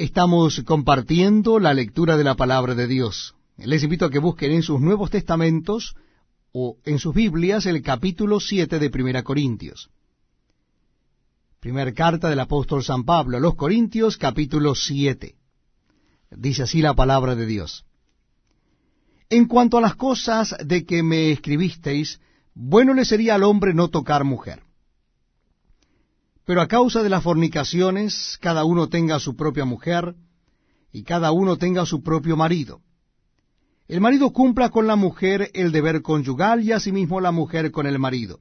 Estamos compartiendo la lectura de la palabra de Dios. Les invito a que busquen en sus Nuevos Testamentos o en sus Biblias el capítulo 7 de Primera Corintios. Primera carta del apóstol San Pablo a los Corintios, capítulo 7. Dice así la palabra de Dios. En cuanto a las cosas de que me escribisteis, bueno le sería al hombre no tocar mujer. Pero a causa de las fornicaciones, cada uno tenga su propia mujer, y cada uno tenga su propio marido. El marido cumpla con la mujer el deber conyugal y asimismo la mujer con el marido.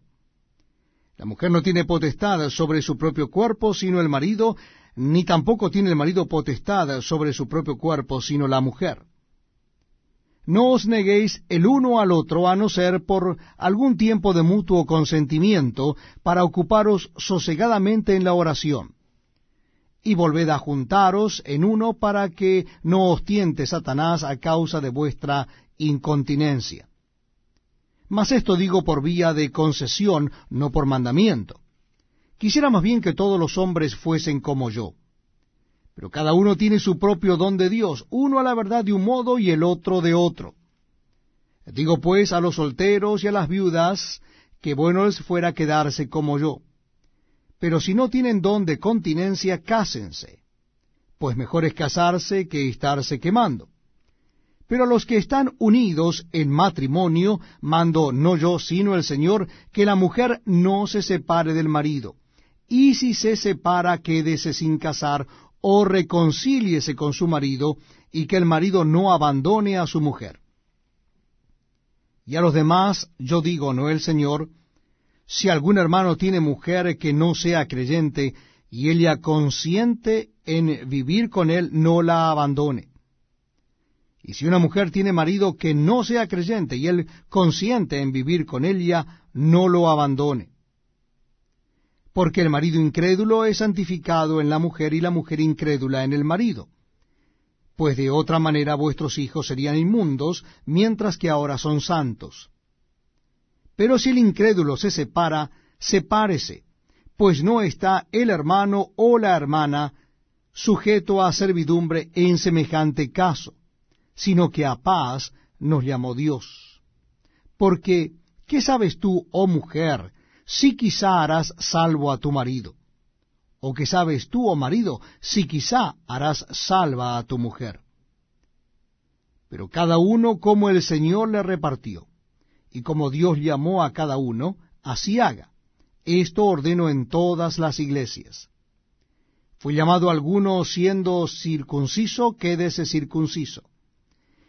La mujer no tiene potestad sobre su propio cuerpo sino el marido, ni tampoco tiene el marido potestad sobre su propio cuerpo sino la mujer. No os neguéis el uno al otro, a no ser por algún tiempo de mutuo consentimiento, para ocuparos sosegadamente en la oración. Y volved a juntaros en uno para que no os tiente Satanás a causa de vuestra incontinencia. Mas esto digo por vía de concesión, no por mandamiento. Quisiera más bien que todos los hombres fuesen como yo pero cada uno tiene su propio don de Dios, uno a la verdad de un modo y el otro de otro. Digo pues a los solteros y a las viudas, que bueno les fuera quedarse como yo. Pero si no tienen don de continencia, cásense, pues mejor es casarse que estarse quemando. Pero a los que están unidos en matrimonio, mando no yo, sino el Señor, que la mujer no se separe del marido. Y si se separa, quédese sin casar, o reconcíliese con su marido, y que el marido no abandone a su mujer. Y a los demás yo digo, no el Señor, si algún hermano tiene mujer que no sea creyente, y ella consiente en vivir con él, no la abandone. Y si una mujer tiene marido que no sea creyente, y él consiente en vivir con ella, no lo abandone porque el marido incrédulo es santificado en la mujer y la mujer incrédula en el marido. Pues de otra manera vuestros hijos serían inmundos, mientras que ahora son santos. Pero si el incrédulo se separa, sepárese, pues no está el hermano o la hermana sujeto a servidumbre en semejante caso, sino que a paz nos llamó Dios. Porque, ¿qué sabes tú, oh mujer, si quizá harás salvo a tu marido. O que sabes tú, oh marido, si quizá harás salva a tu mujer. Pero cada uno como el Señor le repartió, y como Dios llamó a cada uno, así haga. Esto ordeno en todas las iglesias. Fue llamado alguno siendo circunciso, quédese circunciso.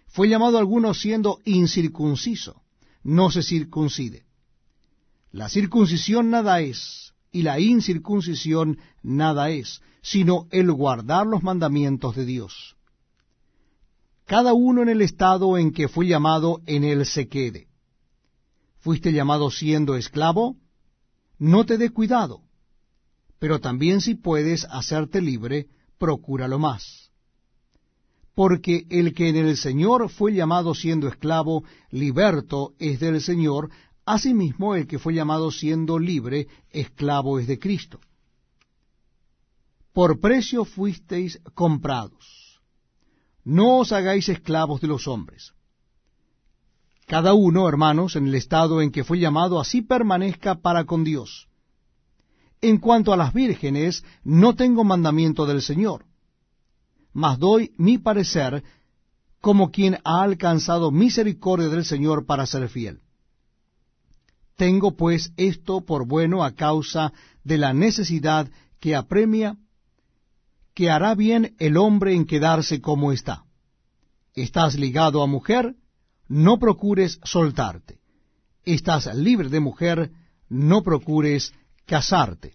Fue llamado alguno siendo incircunciso, no se circuncide la circuncisión nada es, y la incircuncisión nada es, sino el guardar los mandamientos de Dios. Cada uno en el estado en que fue llamado, en él se quede. Fuiste llamado siendo esclavo, no te dé cuidado, pero también si puedes hacerte libre, procúralo más. Porque el que en el Señor fue llamado siendo esclavo, liberto es del Señor, Asimismo, el que fue llamado siendo libre, esclavo es de Cristo. Por precio fuisteis comprados. No os hagáis esclavos de los hombres. Cada uno, hermanos, en el estado en que fue llamado, así permanezca para con Dios. En cuanto a las vírgenes, no tengo mandamiento del Señor, mas doy mi parecer como quien ha alcanzado misericordia del Señor para ser fiel. Tengo pues esto por bueno a causa de la necesidad que apremia, que hará bien el hombre en quedarse como está. Estás ligado a mujer, no procures soltarte. Estás libre de mujer, no procures casarte.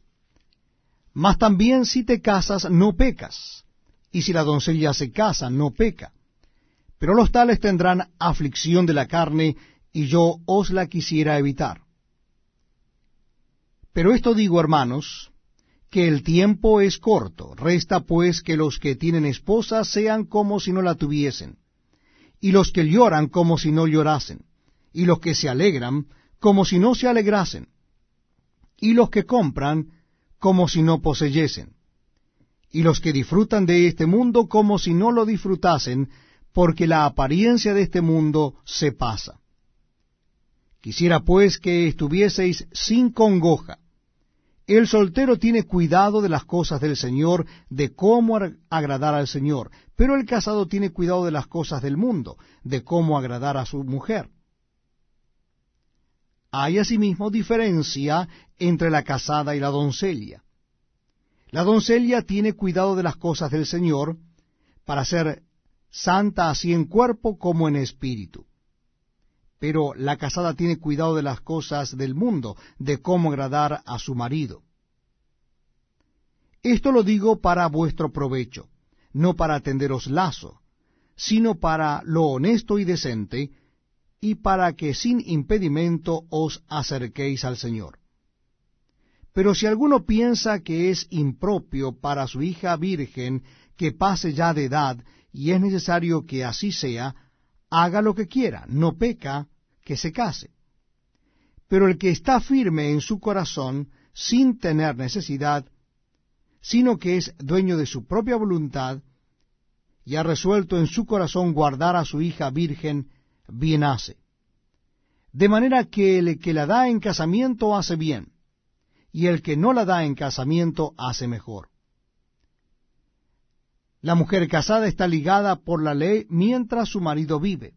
Mas también si te casas, no pecas. Y si la doncella se casa, no peca. Pero los tales tendrán aflicción de la carne, y yo os la quisiera evitar. Pero esto digo, hermanos, que el tiempo es corto, resta pues que los que tienen esposa sean como si no la tuviesen, y los que lloran como si no llorasen, y los que se alegran como si no se alegrasen, y los que compran como si no poseyesen, y los que disfrutan de este mundo como si no lo disfrutasen, porque la apariencia de este mundo se pasa. Quisiera pues que estuvieseis sin congoja. El soltero tiene cuidado de las cosas del Señor, de cómo agradar al Señor, pero el casado tiene cuidado de las cosas del mundo, de cómo agradar a su mujer. Hay asimismo diferencia entre la casada y la doncella. La doncella tiene cuidado de las cosas del Señor, para ser santa así en cuerpo como en espíritu. Pero la casada tiene cuidado de las cosas del mundo, de cómo agradar a su marido. Esto lo digo para vuestro provecho, no para tenderos lazo, sino para lo honesto y decente, y para que sin impedimento os acerquéis al Señor. Pero si alguno piensa que es impropio para su hija virgen que pase ya de edad, y es necesario que así sea, haga lo que quiera, no peca que se case. Pero el que está firme en su corazón, sin tener necesidad, sino que es dueño de su propia voluntad, y ha resuelto en su corazón guardar a su hija virgen, bien hace. De manera que el que la da en casamiento hace bien, y el que no la da en casamiento hace mejor. La mujer casada está ligada por la ley mientras su marido vive,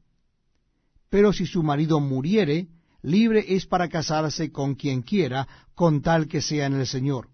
pero si su marido muriere, libre es para casarse con quien quiera, con tal que sea en el Señor.